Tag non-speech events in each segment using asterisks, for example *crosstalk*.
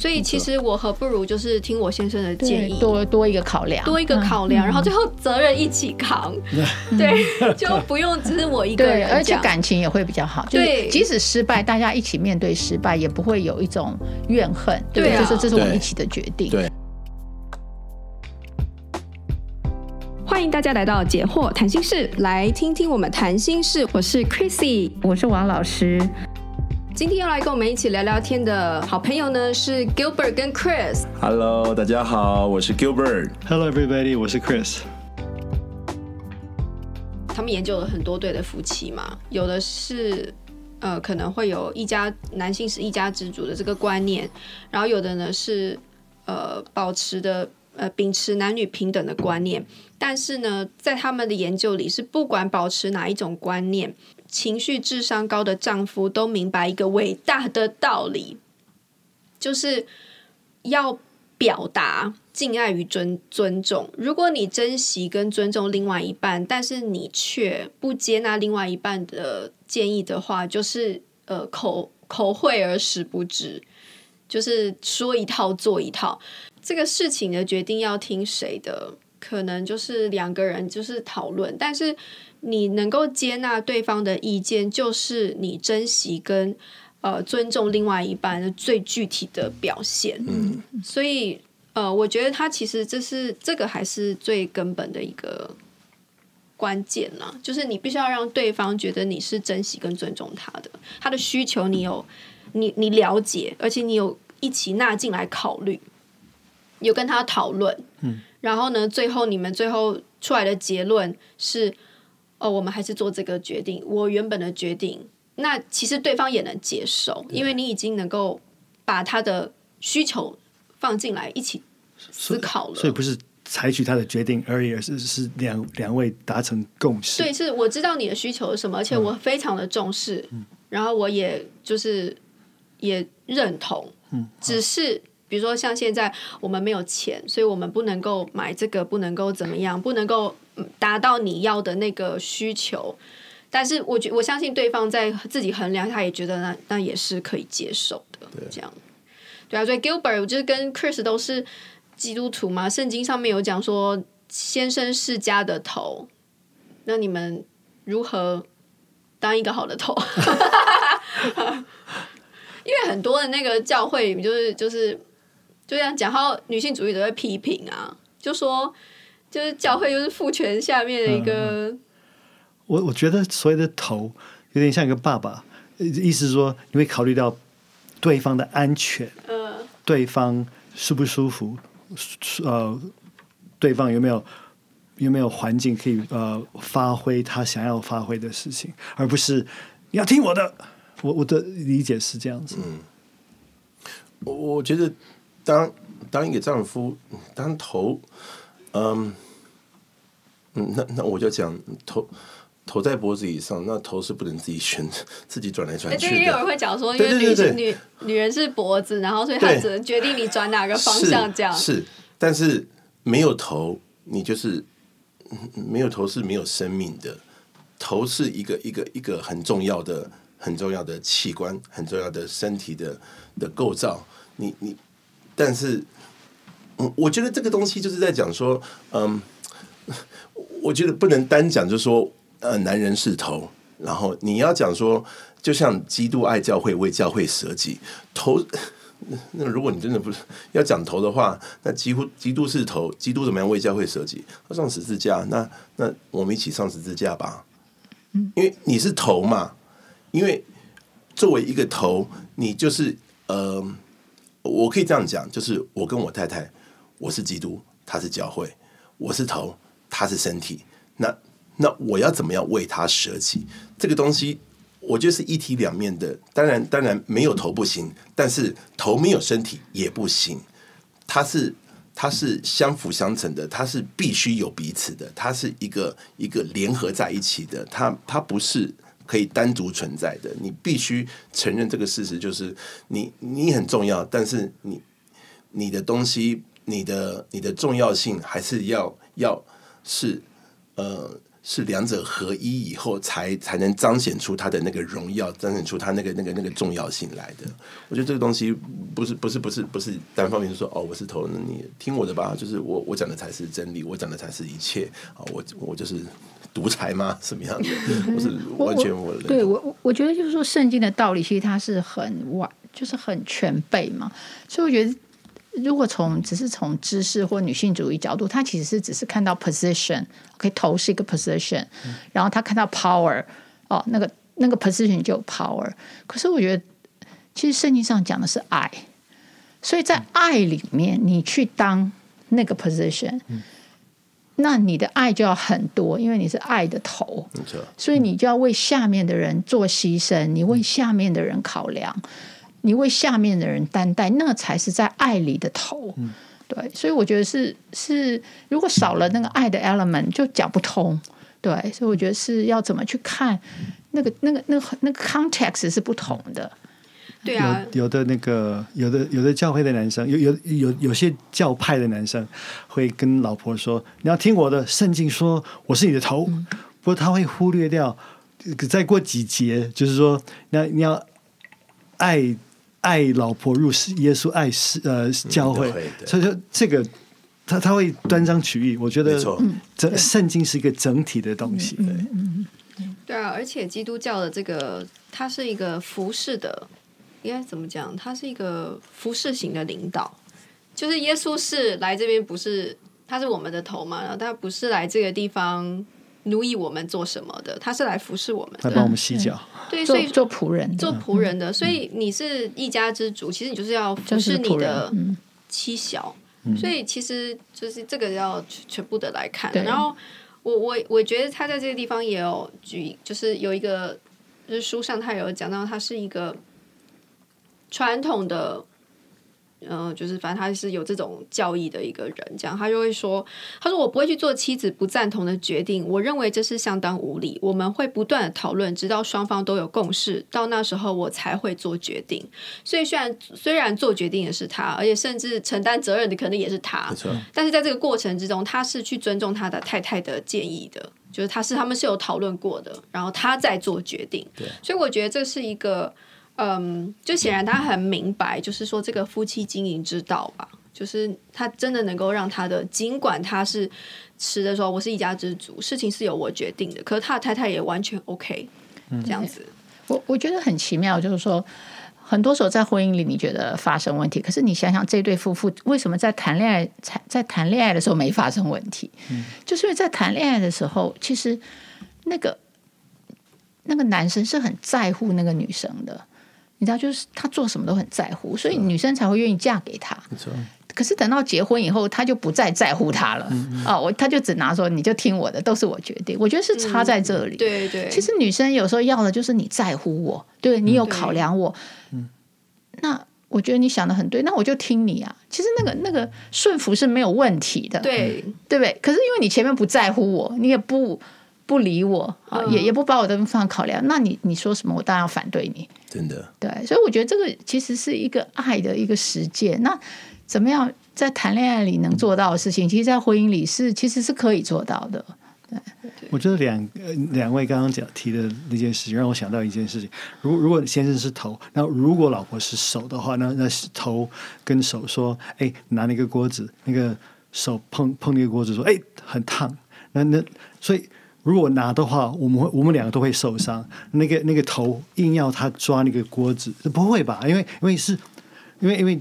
所以其实我何不如就是听我先生的建议，多多一个考量，多一个考量，嗯、然后最后责任一起扛，嗯、*laughs* 对，*laughs* 就不用只是我一个人，而且感情也会比较好。对，即使失败，大家一起面对失败，也不会有一种怨恨。对，对啊、就是这是我们一起的决定。对。对欢迎大家来到解惑谈心室，来听听我们谈心事。我是 Chrissy，我是王老师。今天要来跟我们一起聊聊天的好朋友呢，是 Gilbert 跟 Chris。Hello，大家好，我是 Gilbert。Hello everybody，我是 Chris。他们研究了很多对的夫妻嘛，有的是呃可能会有一家男性是一家之主的这个观念，然后有的呢是呃保持的呃秉持男女平等的观念，但是呢在他们的研究里是不管保持哪一种观念。情绪智商高的丈夫都明白一个伟大的道理，就是要表达敬爱与尊尊重。如果你珍惜跟尊重另外一半，但是你却不接纳另外一半的建议的话，就是呃口口惠而实不至，就是说一套做一套。这个事情的决定要听谁的？可能就是两个人就是讨论，但是。你能够接纳对方的意见，就是你珍惜跟呃尊重另外一半的最具体的表现。嗯，所以呃，我觉得他其实这是这个还是最根本的一个关键啦，就是你必须要让对方觉得你是珍惜跟尊重他的，他的需求你有你你了解，而且你有一起纳进来考虑，有跟他讨论。嗯，然后呢，最后你们最后出来的结论是。哦，我们还是做这个决定。我原本的决定，那其实对方也能接受，因为你已经能够把他的需求放进来一起思考了。所以，不是采取他的决定而已，而是是两两位达成共识。对，是我知道你的需求是什么，而且我非常的重视，嗯、然后我也就是也认同。嗯，只是。比如说，像现在我们没有钱，所以我们不能够买这个，不能够怎么样，不能够达到你要的那个需求。但是我觉我相信对方在自己衡量，他也觉得那那也是可以接受的。这样，对啊。所以 Gilbert 就是跟 Chris 都是基督徒嘛，圣经上面有讲说，先生是家的头。那你们如何当一个好的头？*laughs* 因为很多的那个教会就是就是。就这样讲，好，女性主义都会批评啊，就说就是教会就是父权下面的一个。嗯、我我觉得所谓的头有点像一个爸爸，意思是说你会考虑到对方的安全，嗯，对方舒不舒服，呃，对方有没有有没有环境可以呃发挥他想要发挥的事情，而不是你要听我的。我我的理解是这样子。嗯，我我觉得。当当一个丈夫当头，嗯嗯，那那我就讲头头在脖子以上，那头是不能自己选，*laughs* 自己转来转去。对，也有人会讲说，因为女性女女人是脖子，然后所以她只能决定你转哪个方向这样。是，是，但是没有头，你就是没有头是没有生命的。头是一个一个一个很重要的很重要的器官，很重要的身体的的构造。你你。但是，嗯，我觉得这个东西就是在讲说，嗯，我觉得不能单讲，就是说，呃，男人是头，然后你要讲说，就像基督爱教会，为教会舍己，头。那如果你真的不是要讲头的话，那几乎基督是头，基督怎么样为教会舍己？他上十字架，那那我们一起上十字架吧。因为你是头嘛，因为作为一个头，你就是呃。我可以这样讲，就是我跟我太太，我是基督，他是教会，我是头，他是身体。那那我要怎么样为他舍己？这个东西，我觉得是一体两面的。当然，当然没有头不行，但是头没有身体也不行。它是它是相辅相成的，它是必须有彼此的，它是一个一个联合在一起的。它它不是。可以单独存在的，你必须承认这个事实，就是你你很重要，但是你你的东西，你的你的重要性还是要要是呃是两者合一以后才才能彰显出他的那个荣耀，彰显出他那个那个那个重要性来的。我觉得这个东西不是不是不是不是单方面说哦，我是头，你听我的吧，就是我我讲的才是真理，我讲的才是一切啊，我我就是独裁吗？什么样的？我是完全我，我对我我觉得就是说圣经的道理，其实它是很完，就是很全备嘛，所以我觉得。如果从只是从知识或女性主义角度，他其实是只是看到 position，OK，头是一个 position，然后他看到 power，哦，那个那个 position 就有 power。可是我觉得，其实圣经上讲的是爱，所以在爱里面，你去当那个 position，那你的爱就要很多，因为你是爱的头，所以你就要为下面的人做牺牲，你为下面的人考量。你为下面的人担待，那才是在爱里的头。嗯、对，所以我觉得是是，如果少了那个爱的 element，就讲不通。对，所以我觉得是要怎么去看那个那个那个那个 context 是不同的。对啊，有有的那个有的有的教会的男生，有有有有些教派的男生会跟老婆说：“你要听我的，圣经说我是你的头。嗯”不过他会忽略掉，再过几节就是说，那你要爱。爱老婆如耶稣爱是呃教会，嗯、所以说这个他他会断章取义。我觉得这圣经是一个整体的东西。对，对啊，而且基督教的这个它是一个服侍的，应该怎么讲？它是一个服侍型的领导，就是耶稣是来这边不是他是我们的头嘛，然后他不是来这个地方。奴役我们做什么的？他是来服侍我们的，来帮我们洗脚。对，所以做仆人，做仆人的。所以你是一家之主，其实你就是要服侍你的妻小。所以其实就是这个要全部的来看。然后我我我觉得他在这个地方也有举，就是有一个，就是书上他有讲到，他是一个传统的。嗯、呃，就是反正他是有这种教义的一个人，这样他就会说：“他说我不会去做妻子不赞同的决定，我认为这是相当无理。我们会不断的讨论，直到双方都有共识，到那时候我才会做决定。所以虽然虽然做决定也是他，而且甚至承担责任的可能也是他，但是在这个过程之中，他是去尊重他的太太的建议的，就是他是他们是有讨论过的，然后他在做决定。对，所以我觉得这是一个。”嗯，就显然他很明白，就是说这个夫妻经营之道吧，就是他真的能够让他的，尽管他是持的说我是一家之主，事情是由我决定的，可是他的太太也完全 OK，嗯，这样子。我我觉得很奇妙，就是说很多时候在婚姻里你觉得发生问题，可是你想想这对夫妇为什么在谈恋爱才在谈恋爱的时候没发生问题？嗯，就是因为在谈恋爱的时候，其实那个那个男生是很在乎那个女生的。你知道，就是他做什么都很在乎，所以女生才会愿意嫁给他。没错。可是等到结婚以后，他就不再在乎他了。嗯嗯。我他就只拿说，你就听我的，都是我决定。我觉得是差在这里。嗯、对对。其实女生有时候要的就是你在乎我，对你有考量我。嗯。那我觉得你想的很对，那我就听你啊。其实那个那个顺服是没有问题的。对。对不对？可是因为你前面不在乎我，你也不。不理我啊，也也不把我的地方考量，那你你说什么，我当然要反对你。真的，对，所以我觉得这个其实是一个爱的一个实践。那怎么样在谈恋爱里能做到的事情，其实，在婚姻里是其实是可以做到的。对，我觉得两两位刚刚讲提的那件事情，让我想到一件事情：如如果先生是头，那如果老婆是手的话，那那是头跟手说，哎，拿那个锅子，那个手碰碰那个锅子，说，哎，很烫。那那所以。如果拿的话，我们会我们两个都会受伤。那个那个头硬要他抓那个锅子，不会吧？因为因为是，因为因为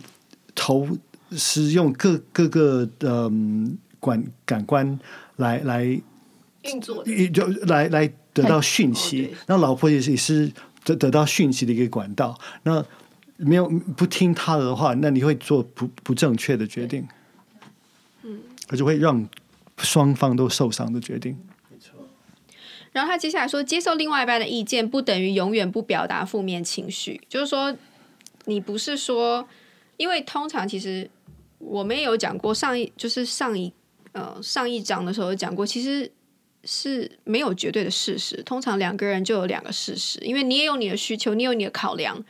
头是用各各个的、嗯、感感官来来运作，就来来得到讯息。那老婆也是也是得得到讯息的一个管道。那没有不听他的话，那你会做不不正确的决定，嗯，而且会让双方都受伤的决定。然后他接下来说，接受另外一半的意见不等于永远不表达负面情绪。就是说，你不是说，因为通常其实我们也有讲过，上一就是上一呃上一章的时候有讲过，其实是没有绝对的事实。通常两个人就有两个事实，因为你也有你的需求，你有你的考量。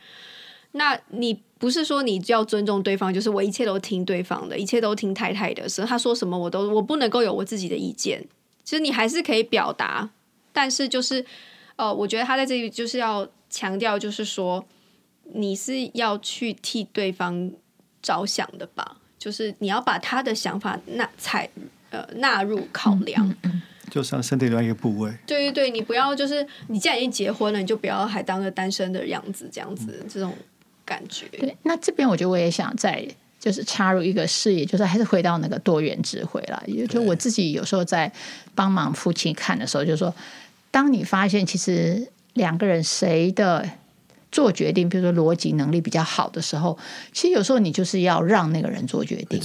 那你不是说你要尊重对方，就是我一切都听对方的，一切都听太太的，所以他说什么我都我不能够有我自己的意见。其实你还是可以表达，但是就是呃，我觉得他在这里就是要强调，就是说你是要去替对方着想的吧，就是你要把他的想法纳采呃纳入考量。嗯嗯嗯就像身体另外一个部位，对对对，你不要就是你既然已经结婚了，你就不要还当个单身的样子，这样子、嗯、这种感觉。对，那这边我觉得我也想再就是插入一个视野，就是还是回到那个多元智慧了。也就我自己有时候在帮忙父亲看的时候，就是说，当你发现其实两个人谁的做决定，比如说逻辑能力比较好的时候，其实有时候你就是要让那个人做决定，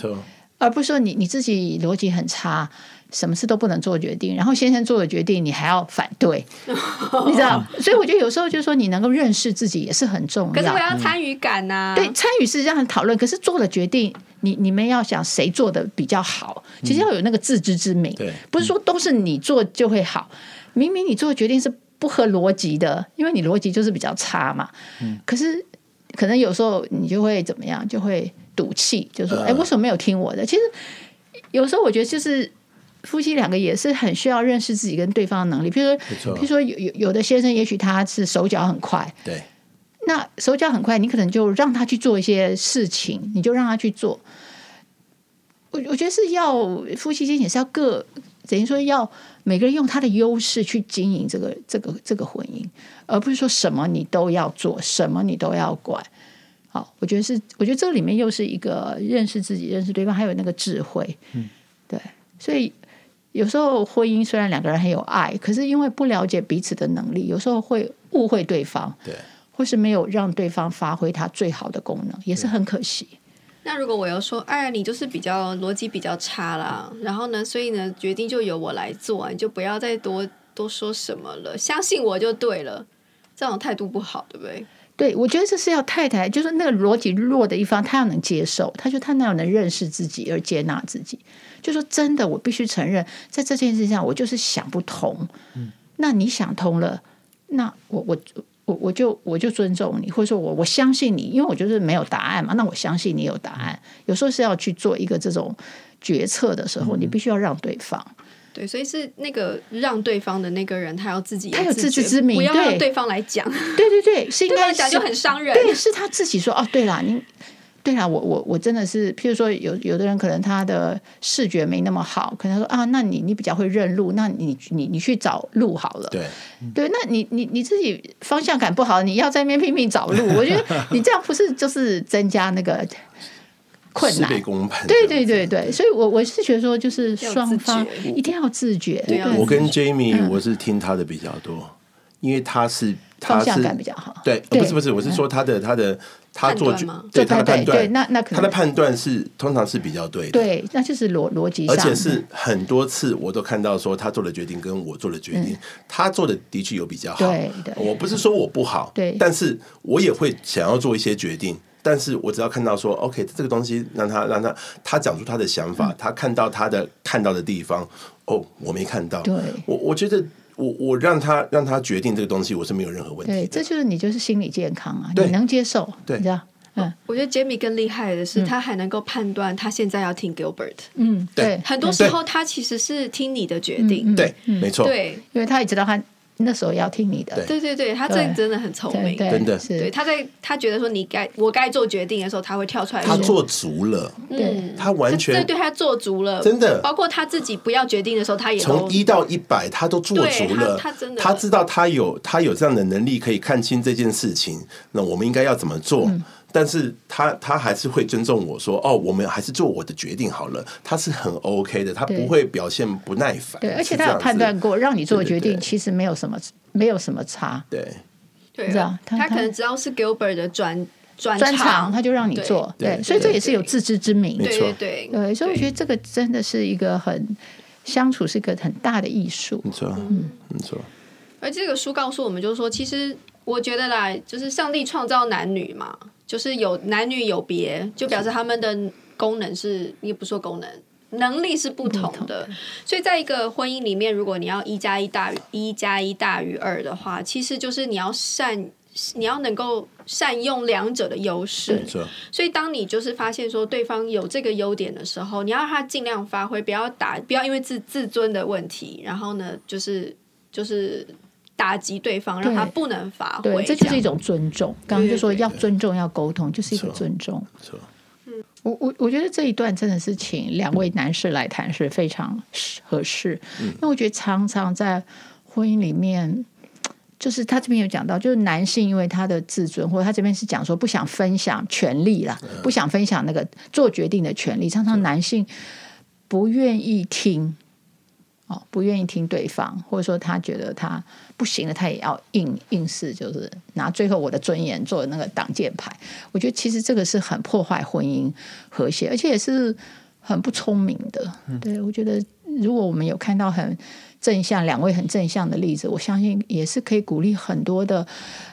而不是说你你自己逻辑很差。什么事都不能做决定，然后先生做的决定你还要反对，*laughs* 你知道？所以我觉得有时候就是说你能够认识自己也是很重要。可是我要参与感呐、啊嗯。对，参与是这样讨论，可是做了决定，你你们要想谁做的比较好，其实要有那个自知之明。对、嗯，不是说都是你做就会好。明明你做的决定是不合逻辑的，因为你逻辑就是比较差嘛。嗯。可是可能有时候你就会怎么样，就会赌气，就说：“哎、嗯，为什么没有听我的？”其实有时候我觉得就是。夫妻两个也是很需要认识自己跟对方的能力，比如说，比如说有有有的先生，也许他是手脚很快，对，那手脚很快，你可能就让他去做一些事情，你就让他去做。我我觉得是要夫妻间也是要各等于说要每个人用他的优势去经营这个这个这个婚姻，而不是说什么你都要做，什么你都要管。好，我觉得是，我觉得这里面又是一个认识自己、认识对方，还有那个智慧。嗯，对，所以。有时候婚姻虽然两个人很有爱，可是因为不了解彼此的能力，有时候会误会对方，对，或是没有让对方发挥他最好的功能，也是很可惜。那如果我要说，哎，你就是比较逻辑比较差啦，然后呢，所以呢，决定就由我来做，你就不要再多多说什么了，相信我就对了，这种态度不好，对不对？对，我觉得这是要太太，就是那个逻辑弱的一方，他要能接受，他就他那样能认识自己而接纳自己。就说真的，我必须承认，在这件事情上，我就是想不通。嗯，那你想通了，那我我我我就我就尊重你，或者说我我相信你，因为我就是没有答案嘛。那我相信你有答案。有时候是要去做一个这种决策的时候，你必须要让对方。对，所以是那个让对方的那个人，他要自己，他有自知之明，不要让对方来讲。对对对，是 *laughs* 应该讲就很伤人。对，是他自己说哦，对了，你。对啊，我我我真的是，譬如说有有的人可能他的视觉没那么好，可能说啊，那你你比较会认路，那你你你去找路好了。对，对，那你你你自己方向感不好，你要在那边拼命找路，我觉得 *laughs* 你这样不是就是增加那个困难？对对对对，所以我我是觉得说，就是双方一定要自觉。对，我跟 Jamie 我是听他的比较多，因为他是方向感比较好。对，不是不是，我是说他的他的。他做对他的判断，那那他的判断是通常是比较对的，对，那就是逻逻辑，而且是很多次我都看到说他做的决定跟我做的决定，嗯、他做的的确有比较好，对，我不是说我不好，对，但是我也会想要做一些决定，但是我只要看到说，OK，这个东西让他让他他讲出他的想法，嗯、他看到他的看到的地方，哦，我没看到，对，我我觉得。我我让他让他决定这个东西，我是没有任何问题。对，这就是你就是心理健康啊，你能接受，对，你知道？嗯，我觉得 Jamie 更厉害的是，他还能够判断他现在要听 Gilbert。嗯，对，很多时候他其实是听你的决定。对，没错。对，因为他也知道他。那时候要听你的，对对对，他这真的很聪明，真的。对，他在他觉得说你该我该做决定的时候，他会跳出来。他做足了，嗯，他完全对对，他做足了，真的。包括他自己不要决定的时候，他也从一到一百，他都做足了。他真的，他知道他有他有这样的能力，可以看清这件事情。那我们应该要怎么做？但是他他还是会尊重我说哦，我们还是做我的决定好了。他是很 OK 的，他不会表现不耐烦。对，而且他有判断过，让你做的决定其实没有什么没有什么差。对，对，这样他可能只要是 Gilbert 的专专长，他就让你做。对，所以这也是有自知之明。没错，对对，所以我觉得这个真的是一个很相处是一个很大的艺术。没错，嗯，没错。而这个书告诉我们，就是说，其实我觉得啦，就是上帝创造男女嘛。就是有男女有别，就表示他们的功能是，也不说功能，能力是不同的。所以，在一个婚姻里面，如果你要一加一大于一加一大于二的话，其实就是你要善你要能够善用两者的优势。没错。所以当你就是发现说对方有这个优点的时候，你要让他尽量发挥，不要打，不要因为自自尊的问题，然后呢，就是就是打击对方，让他不能发挥。对，这就是一种尊重。刚刚就说要尊重，要沟通，就是一个尊重。我我我觉得这一段真的是请两位男士来谈是非常合适，嗯、因为我觉得常常在婚姻里面，就是他这边有讲到，就是男性因为他的自尊，或者他这边是讲说不想分享权利啦，嗯、不想分享那个做决定的权利，常常男性不愿意听。哦，不愿意听对方，或者说他觉得他不行了，他也要硬硬是，就是拿最后我的尊严做那个挡箭牌。我觉得其实这个是很破坏婚姻和谐，而且也是很不聪明的。嗯、对，我觉得如果我们有看到很正向两位很正向的例子，我相信也是可以鼓励很多的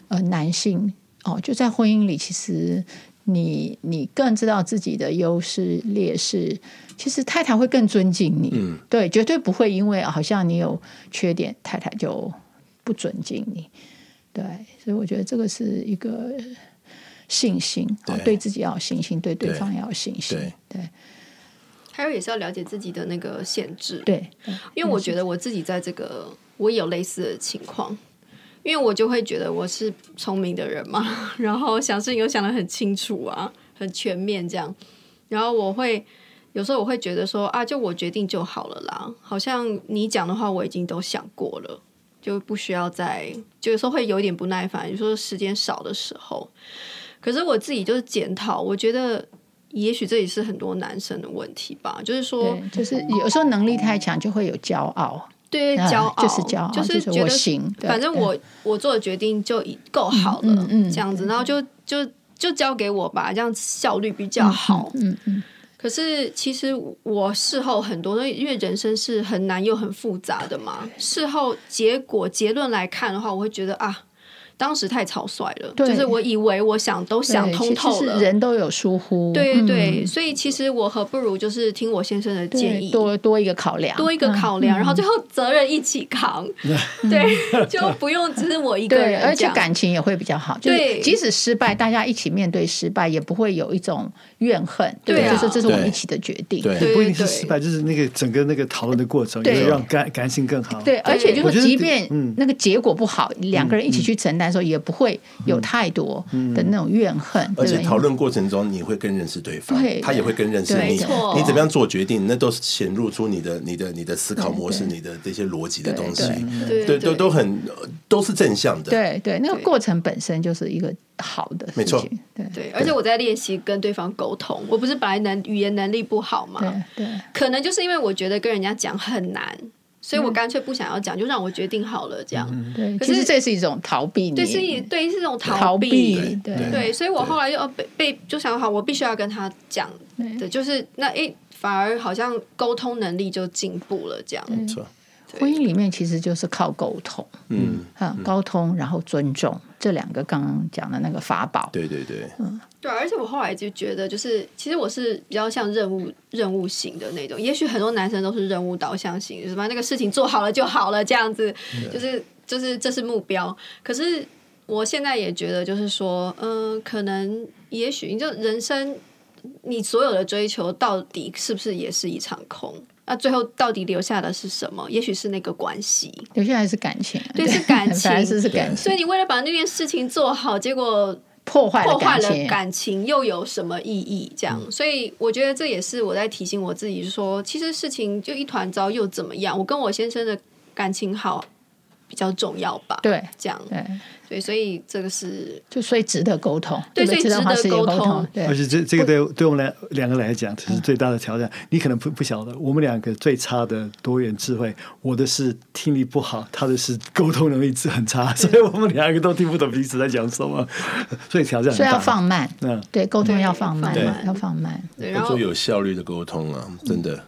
呃男性哦，就在婚姻里，其实你你更知道自己的优势劣势。其实太太会更尊敬你，嗯、对，绝对不会因为好像你有缺点，太太就不尊敬你，对，所以我觉得这个是一个信心，对，对自己要有信心，对对方要有信心，对，对，还有也是要了解自己的那个限制，对，因为我觉得我自己在这个我也有类似的情况，因为我就会觉得我是聪明的人嘛，*laughs* 然后想事情又想得很清楚啊，很全面这样，然后我会。有时候我会觉得说啊，就我决定就好了啦。好像你讲的话我已经都想过了，就不需要再。就有时候会有点不耐烦，有时候时间少的时候。可是我自己就是检讨，我觉得也许这也是很多男生的问题吧。就是说，就是有时候能力太强就会有骄傲，对，骄傲就是骄傲，就是觉得行，反正我我做的决定就已够好了，嗯，这样子，然后就就就交给我吧，这样效率比较好，嗯嗯。可是，其实我事后很多，因为人生是很难又很复杂的嘛。事后结果结论来看的话，我会觉得啊。当时太草率了，就是我以为我想都想通透了，人都有疏忽，对对，所以其实我何不如就是听我先生的建议，多多一个考量，多一个考量，然后最后责任一起扛，*laughs* 对，就不用只是我一个人，而且感情也会比较好。对，即使失败，大家一起面对失败，也不会有一种怨恨，对，就是这是我们一起的决定，对，不一定是失败，就是那个整个那个讨论的过程，对，让感感情更好。对，而且就是即便那个结果不好，两个人一起去承担。时候也不会有太多的那种怨恨，而且讨论过程中你会更认识对方，他也会更认识你。你怎么样做决定，那都是显露出你的、你的、你的思考模式，你的这些逻辑的东西，对，都都很都是正向的。对对，那个过程本身就是一个好的。没错，对对。而且我在练习跟对方沟通，我不是本来能语言能力不好嘛？对，可能就是因为我觉得跟人家讲很难。所以我干脆不想要讲，就让我决定好了这样。对，其实这是一种逃避。对，是一对是一种逃避。对对，所以我后来就被被就想好，我必须要跟他讲的，就是那诶，反而好像沟通能力就进步了这样。没错。婚姻里面其实就是靠沟通，嗯，哈，沟通，然后尊重这两个刚刚讲的那个法宝。对对对，嗯，对，而且我后来就觉得，就是其实我是比较像任务任务型的那种，也许很多男生都是任务导向型，什么那个事情做好了就好了，这样子，*laughs* 就是就是这是目标。可是我现在也觉得，就是说，嗯，可能也许你就人生，你所有的追求到底是不是也是一场空？那最后到底留下的是什么？也许是那个关系，留下来是感情，对，是感情，是感情。所以你为了把那件事情做好，结果破坏破坏了感情，又有什么意义？这样，所以我觉得这也是我在提醒我自己说，其实事情就一团糟又怎么样？我跟我先生的感情好比较重要吧？对，这样对。对，所以这个是就所以值得沟通，对，所以值得沟通。对，而且这这个对对我们来两个来讲，这是最大的挑战。你可能不不晓得，我们两个最差的多元智慧，我的是听力不好，他的是沟通能力是很差，所以我们两个都听不懂彼此在讲什么。所以挑战，所以要放慢。嗯，对，沟通要放慢，要放慢。对要做有效率的沟通啊，真的。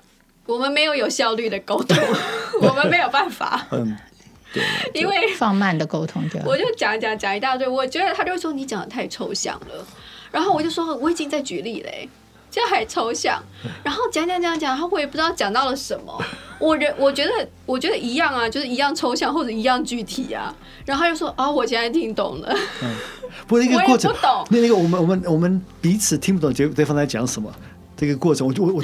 我们没有有效率的沟通，*laughs* 我们没有办法。嗯。因为放慢的沟通，就我就讲讲讲一大堆，我觉得他就说你讲的太抽象了，然后我就说我已经在举例嘞，这还抽象，*laughs* 然后讲讲讲讲，他我也不知道讲到了什么，我人我觉得我觉得一样啊，就是一样抽象或者一样具体啊。然后他就说啊，我现在听懂了。*laughs* 嗯，不过那个过程，不懂。那那个我们我们我们彼此听不懂对对方在讲什么。这个过程，我就我我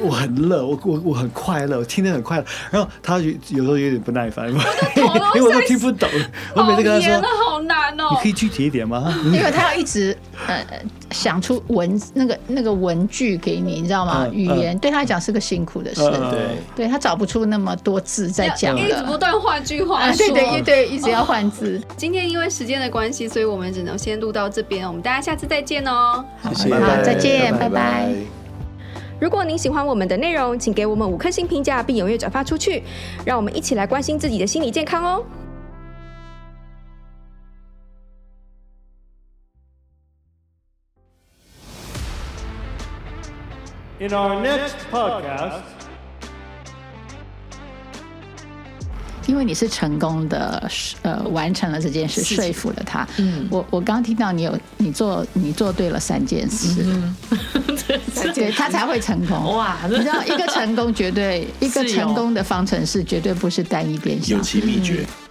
我我很乐，我我我很快乐，我听得很快乐。然后他有有时候有点不耐烦，*laughs* 因为我都听不懂。我每次跟他说，好难哦，你可以具体一点吗？*laughs* 因为他要一直呃想出文那个那个文句给你，你知道吗？语言对他来讲是个辛苦的事，对，对他找不出那么多字在讲的，一直不断换句话，对对对，一直要换字。*laughs* 今天因为时间的关系，所以我们只能先录到这边，我们大家下次再见哦。好，再见，拜拜。如果您喜欢我们的内容，请给我们五颗星评价，并踊跃转发出去，让我们一起来关心自己的心理健康哦。In our next podcast. 因为你是成功的，呃，完成了这件事，说服了他。嗯，我我刚刚听到你有你做你做对了三件事，嗯、*laughs* 对，他才会成功。哇，你知道一个成功绝对 *laughs* 一个成功的方程式绝对不是单一变相，有其秘诀。嗯